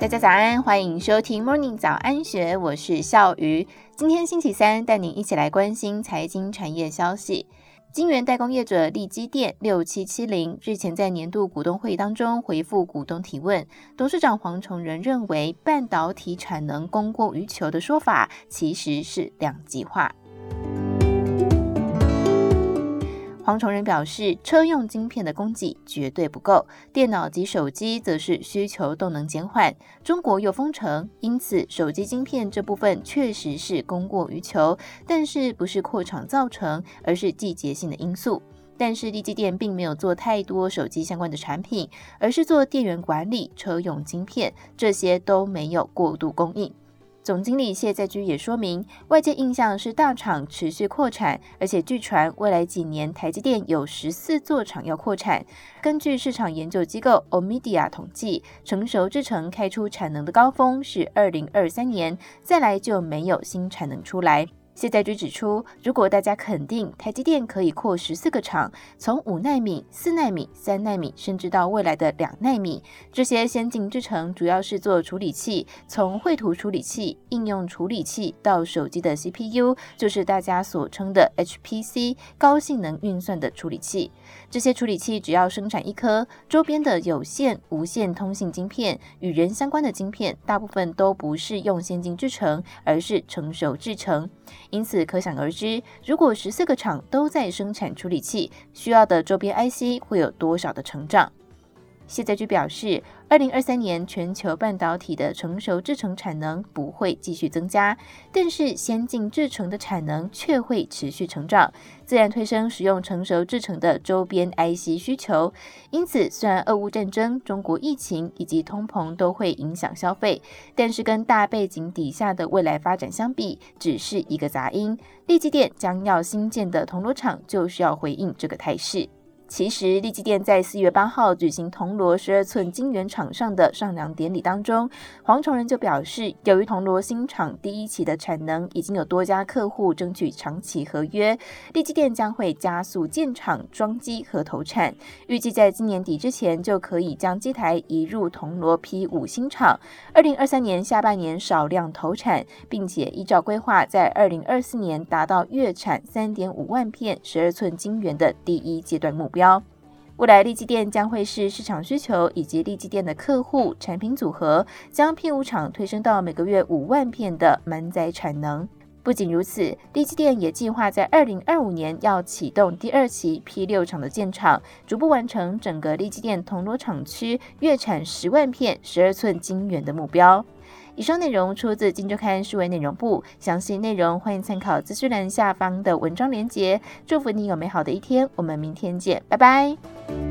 大家早安，欢迎收听 Morning 早安学，我是笑鱼。今天星期三，带您一起来关心财经产业消息。晶圆代工业者力积电六七七零日前在年度股东会议当中回复股东提问，董事长黄崇仁认为半导体产能供过于求的说法其实是两极化。黄崇仁表示，车用晶片的供给绝对不够，电脑及手机则是需求动能减缓。中国又封城，因此手机晶片这部分确实是供过于求，但是不是扩厂造成，而是季节性的因素。但是立积电并没有做太多手机相关的产品，而是做电源管理、车用晶片，这些都没有过度供应。总经理谢在居也说明，外界印象是大厂持续扩产，而且据传未来几年台积电有十四座厂要扩产。根据市场研究机构 OMDIA 统计，成熟制程开出产能的高峰是二零二三年，再来就没有新产能出来。谢在居指出，如果大家肯定台积电可以扩十四个厂，从五奈米、四奈米、三奈米，甚至到未来的两奈米，这些先进制程主要是做处理器，从绘图处理器、应用处理器到手机的 CPU，就是大家所称的 HPC 高性能运算的处理器。这些处理器只要生产一颗，周边的有线、无线通信晶片与人相关的晶片，大部分都不是用先进制程，而是成熟制程。因此，可想而知，如果十四个厂都在生产处理器，需要的周边 IC 会有多少的成长？谢在居表示，二零二三年全球半导体的成熟制程产能不会继续增加，但是先进制程的产能却会持续成长，自然推升使用成熟制程的周边 IC 需求。因此，虽然俄乌战争、中国疫情以及通膨都会影响消费，但是跟大背景底下的未来发展相比，只是一个杂音。立积电将要新建的铜锣厂就是要回应这个态势。其实，力积电在四月八号举行铜锣十二寸晶圆厂上的上梁典礼当中，黄崇仁就表示，由于铜锣新厂第一期的产能已经有多家客户争取长期合约，力积电将会加速建厂装机和投产，预计在今年底之前就可以将机台移入铜锣 P 五新厂，二零二三年下半年少量投产，并且依照规划在二零二四年达到月产三点五万片十二寸晶圆的第一阶段目标。标未来力积电将会是市场需求以及力积电的客户产品组合，将 P 五厂推升到每个月五万片的满载产能。不仅如此，力积电也计划在二零二五年要启动第二期 P 六厂的建厂，逐步完成整个力积电铜锣厂区月产十万片十二寸晶圆的目标。以上内容出自《金周刊》数位内容部，详细内容欢迎参考资讯栏下方的文章连结。祝福你有美好的一天，我们明天见，拜拜。